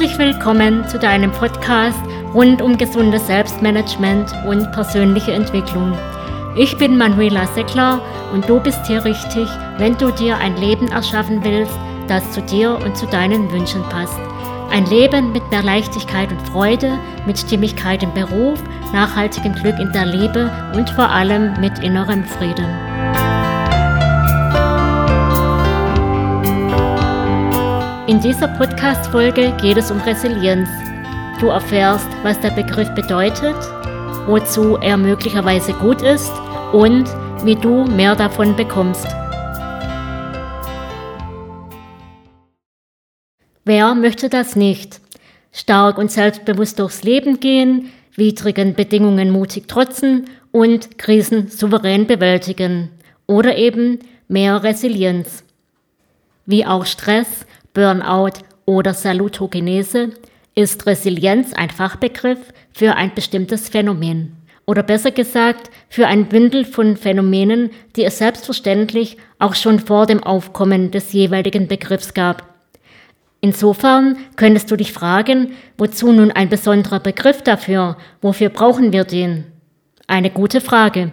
Herzlich willkommen zu deinem Podcast rund um gesundes Selbstmanagement und persönliche Entwicklung. Ich bin Manuela Seckler und du bist hier richtig, wenn du dir ein Leben erschaffen willst, das zu dir und zu deinen Wünschen passt. Ein Leben mit mehr Leichtigkeit und Freude, mit Stimmigkeit im Beruf, nachhaltigem Glück in der Liebe und vor allem mit innerem Frieden. In dieser Podcast-Folge geht es um Resilienz. Du erfährst, was der Begriff bedeutet, wozu er möglicherweise gut ist und wie du mehr davon bekommst. Wer möchte das nicht? Stark und selbstbewusst durchs Leben gehen, widrigen Bedingungen mutig trotzen und Krisen souverän bewältigen. Oder eben mehr Resilienz. Wie auch Stress, Burnout oder Salutogenese ist Resilienz ein Fachbegriff für ein bestimmtes Phänomen. Oder besser gesagt, für ein Bündel von Phänomenen, die es selbstverständlich auch schon vor dem Aufkommen des jeweiligen Begriffs gab. Insofern könntest du dich fragen, wozu nun ein besonderer Begriff dafür? Wofür brauchen wir den? Eine gute Frage.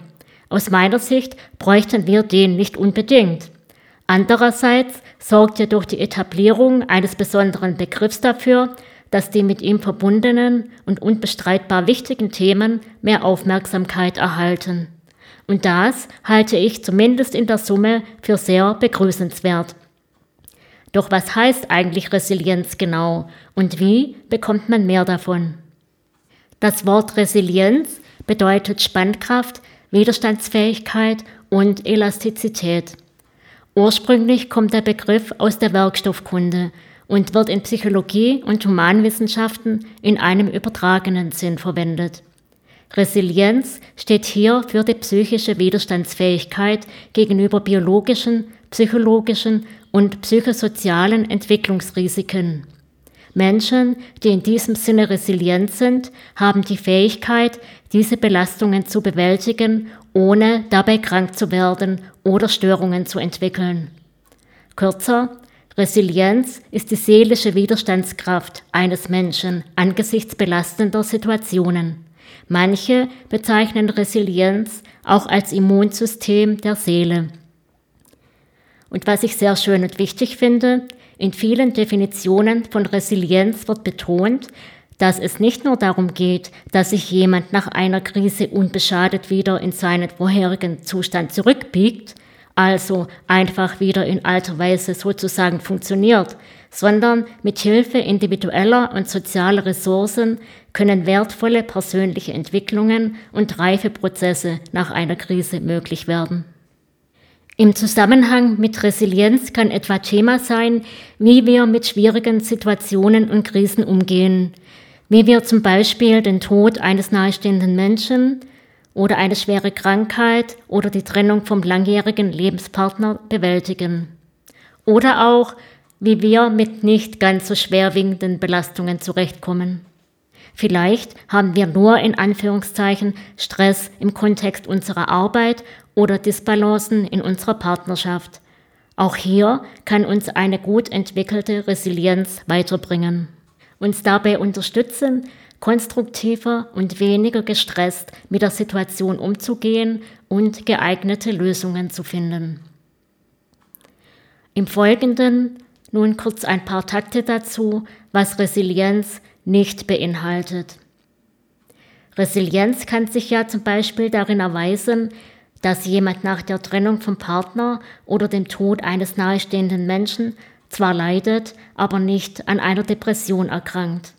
Aus meiner Sicht bräuchten wir den nicht unbedingt. Andererseits sorgt durch die Etablierung eines besonderen Begriffs dafür, dass die mit ihm verbundenen und unbestreitbar wichtigen Themen mehr Aufmerksamkeit erhalten. Und das halte ich zumindest in der Summe für sehr begrüßenswert. Doch was heißt eigentlich Resilienz genau und wie bekommt man mehr davon? Das Wort Resilienz bedeutet Spannkraft, Widerstandsfähigkeit und Elastizität. Ursprünglich kommt der Begriff aus der Werkstoffkunde und wird in Psychologie und Humanwissenschaften in einem übertragenen Sinn verwendet. Resilienz steht hier für die psychische Widerstandsfähigkeit gegenüber biologischen, psychologischen und psychosozialen Entwicklungsrisiken. Menschen, die in diesem Sinne resilient sind, haben die Fähigkeit, diese Belastungen zu bewältigen, ohne dabei krank zu werden oder Störungen zu entwickeln. Kürzer, Resilienz ist die seelische Widerstandskraft eines Menschen angesichts belastender Situationen. Manche bezeichnen Resilienz auch als Immunsystem der Seele. Und was ich sehr schön und wichtig finde, in vielen Definitionen von Resilienz wird betont, dass es nicht nur darum geht, dass sich jemand nach einer Krise unbeschadet wieder in seinen vorherigen Zustand zurückbiegt, also einfach wieder in alter Weise sozusagen funktioniert, sondern mit Hilfe individueller und sozialer Ressourcen können wertvolle persönliche Entwicklungen und Reifeprozesse nach einer Krise möglich werden. Im Zusammenhang mit Resilienz kann etwa Thema sein, wie wir mit schwierigen Situationen und Krisen umgehen, wie wir zum Beispiel den Tod eines nahestehenden Menschen oder eine schwere Krankheit oder die Trennung vom langjährigen Lebenspartner bewältigen. Oder auch, wie wir mit nicht ganz so schwerwiegenden Belastungen zurechtkommen. Vielleicht haben wir nur in Anführungszeichen Stress im Kontext unserer Arbeit oder Disbalancen in unserer Partnerschaft. Auch hier kann uns eine gut entwickelte Resilienz weiterbringen, uns dabei unterstützen, konstruktiver und weniger gestresst mit der Situation umzugehen und geeignete Lösungen zu finden. Im Folgenden nun kurz ein paar Takte dazu, was Resilienz nicht beinhaltet. Resilienz kann sich ja zum Beispiel darin erweisen, dass jemand nach der Trennung vom Partner oder dem Tod eines nahestehenden Menschen zwar leidet, aber nicht an einer Depression erkrankt.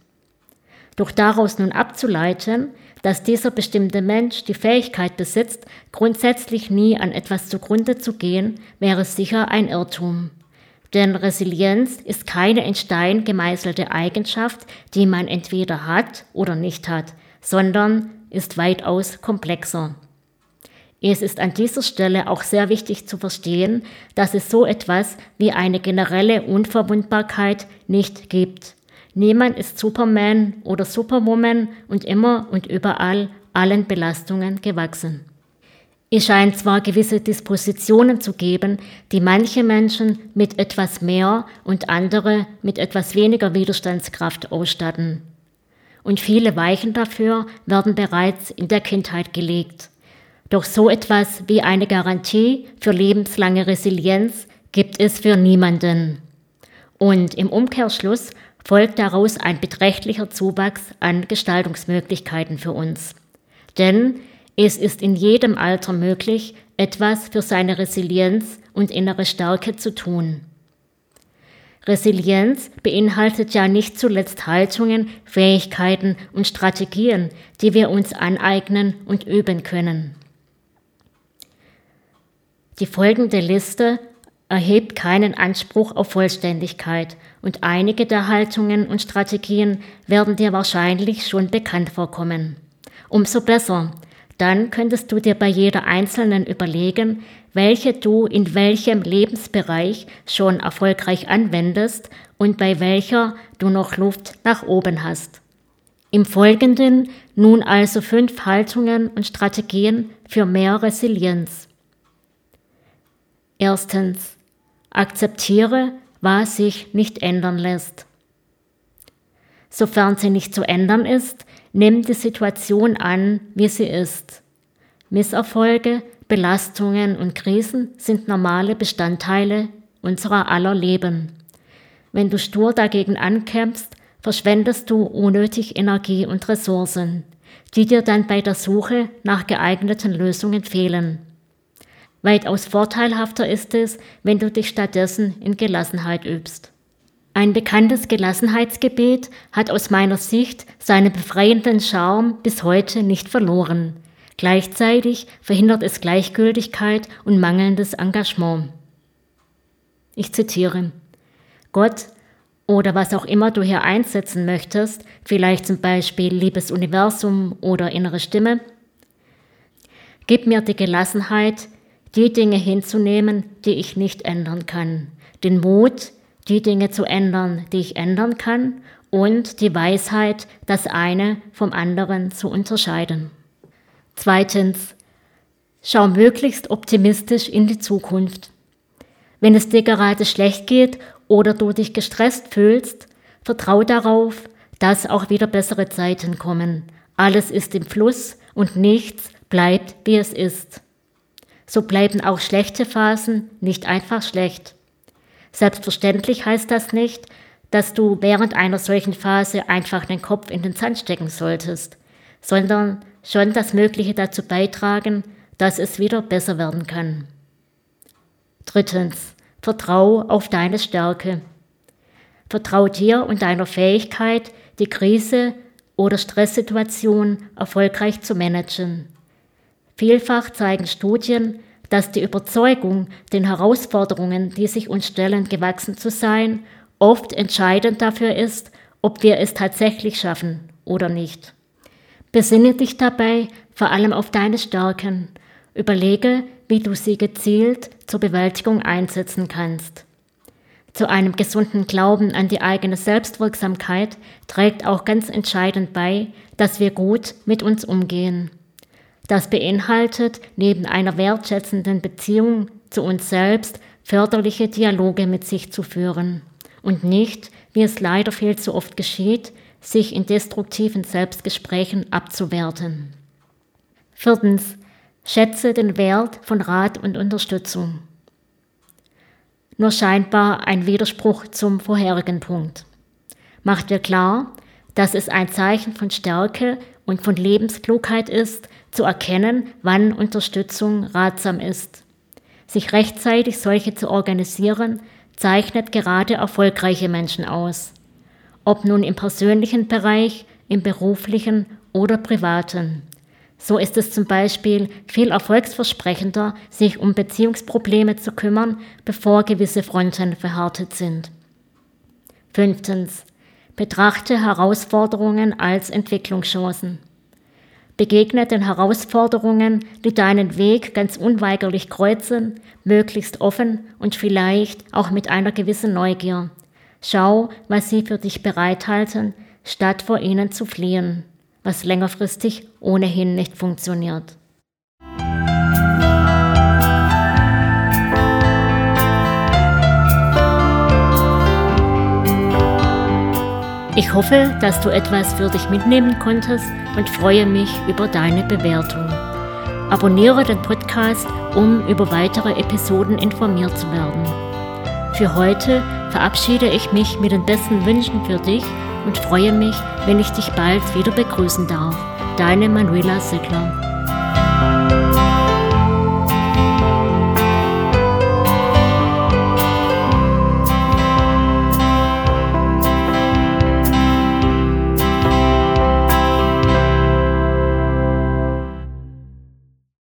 Doch daraus nun abzuleiten, dass dieser bestimmte Mensch die Fähigkeit besitzt, grundsätzlich nie an etwas zugrunde zu gehen, wäre sicher ein Irrtum. Denn Resilienz ist keine in Stein gemeißelte Eigenschaft, die man entweder hat oder nicht hat, sondern ist weitaus komplexer. Es ist an dieser Stelle auch sehr wichtig zu verstehen, dass es so etwas wie eine generelle Unverwundbarkeit nicht gibt. Niemand ist Superman oder Superwoman und immer und überall allen Belastungen gewachsen. Es scheint zwar gewisse Dispositionen zu geben, die manche Menschen mit etwas mehr und andere mit etwas weniger Widerstandskraft ausstatten. Und viele Weichen dafür werden bereits in der Kindheit gelegt. Doch so etwas wie eine Garantie für lebenslange Resilienz gibt es für niemanden. Und im Umkehrschluss folgt daraus ein beträchtlicher Zuwachs an Gestaltungsmöglichkeiten für uns. Denn es ist in jedem Alter möglich, etwas für seine Resilienz und innere Stärke zu tun. Resilienz beinhaltet ja nicht zuletzt Haltungen, Fähigkeiten und Strategien, die wir uns aneignen und üben können. Die folgende Liste erhebt keinen Anspruch auf Vollständigkeit und einige der Haltungen und Strategien werden dir wahrscheinlich schon bekannt vorkommen. Umso besser, dann könntest du dir bei jeder einzelnen überlegen, welche du in welchem Lebensbereich schon erfolgreich anwendest und bei welcher du noch Luft nach oben hast. Im Folgenden nun also fünf Haltungen und Strategien für mehr Resilienz. Erstens. Akzeptiere, was sich nicht ändern lässt. Sofern sie nicht zu ändern ist, Nimm die Situation an, wie sie ist. Misserfolge, Belastungen und Krisen sind normale Bestandteile unserer aller Leben. Wenn du stur dagegen ankämpfst, verschwendest du unnötig Energie und Ressourcen, die dir dann bei der Suche nach geeigneten Lösungen fehlen. Weitaus vorteilhafter ist es, wenn du dich stattdessen in Gelassenheit übst. Ein bekanntes Gelassenheitsgebet hat aus meiner Sicht seinen befreienden Charme bis heute nicht verloren. Gleichzeitig verhindert es Gleichgültigkeit und mangelndes Engagement. Ich zitiere Gott oder was auch immer du hier einsetzen möchtest, vielleicht zum Beispiel liebes Universum oder innere Stimme, gib mir die Gelassenheit, die Dinge hinzunehmen, die ich nicht ändern kann, den Mut, die Dinge zu ändern, die ich ändern kann und die Weisheit, das eine vom anderen zu unterscheiden. Zweitens, schau möglichst optimistisch in die Zukunft. Wenn es dir gerade schlecht geht oder du dich gestresst fühlst, vertrau darauf, dass auch wieder bessere Zeiten kommen. Alles ist im Fluss und nichts bleibt, wie es ist. So bleiben auch schlechte Phasen nicht einfach schlecht. Selbstverständlich heißt das nicht, dass du während einer solchen Phase einfach den Kopf in den Sand stecken solltest, sondern schon das Mögliche dazu beitragen, dass es wieder besser werden kann. Drittens, vertrau auf deine Stärke. Vertrau dir und deiner Fähigkeit, die Krise oder Stresssituation erfolgreich zu managen. Vielfach zeigen Studien, dass die Überzeugung, den Herausforderungen, die sich uns stellen, gewachsen zu sein, oft entscheidend dafür ist, ob wir es tatsächlich schaffen oder nicht. Besinne dich dabei vor allem auf deine Stärken. Überlege, wie du sie gezielt zur Bewältigung einsetzen kannst. Zu einem gesunden Glauben an die eigene Selbstwirksamkeit trägt auch ganz entscheidend bei, dass wir gut mit uns umgehen. Das beinhaltet neben einer wertschätzenden Beziehung zu uns selbst förderliche Dialoge mit sich zu führen und nicht, wie es leider viel zu oft geschieht, sich in destruktiven Selbstgesprächen abzuwerten. Viertens. Schätze den Wert von Rat und Unterstützung. Nur scheinbar ein Widerspruch zum vorherigen Punkt. Mach dir klar, dass es ein Zeichen von Stärke und von Lebensklugheit ist, zu erkennen, wann Unterstützung ratsam ist. Sich rechtzeitig solche zu organisieren, zeichnet gerade erfolgreiche Menschen aus. Ob nun im persönlichen Bereich, im beruflichen oder privaten. So ist es zum Beispiel viel erfolgsversprechender, sich um Beziehungsprobleme zu kümmern, bevor gewisse Fronten verhärtet sind. Fünftens. Betrachte Herausforderungen als Entwicklungschancen. Begegne den Herausforderungen, die deinen Weg ganz unweigerlich kreuzen, möglichst offen und vielleicht auch mit einer gewissen Neugier. Schau, was sie für dich bereithalten, statt vor ihnen zu fliehen, was längerfristig ohnehin nicht funktioniert. Ich hoffe, dass du etwas für dich mitnehmen konntest und freue mich über deine Bewertung. Abonniere den Podcast, um über weitere Episoden informiert zu werden. Für heute verabschiede ich mich mit den besten Wünschen für dich und freue mich, wenn ich dich bald wieder begrüßen darf. Deine Manuela Sickler.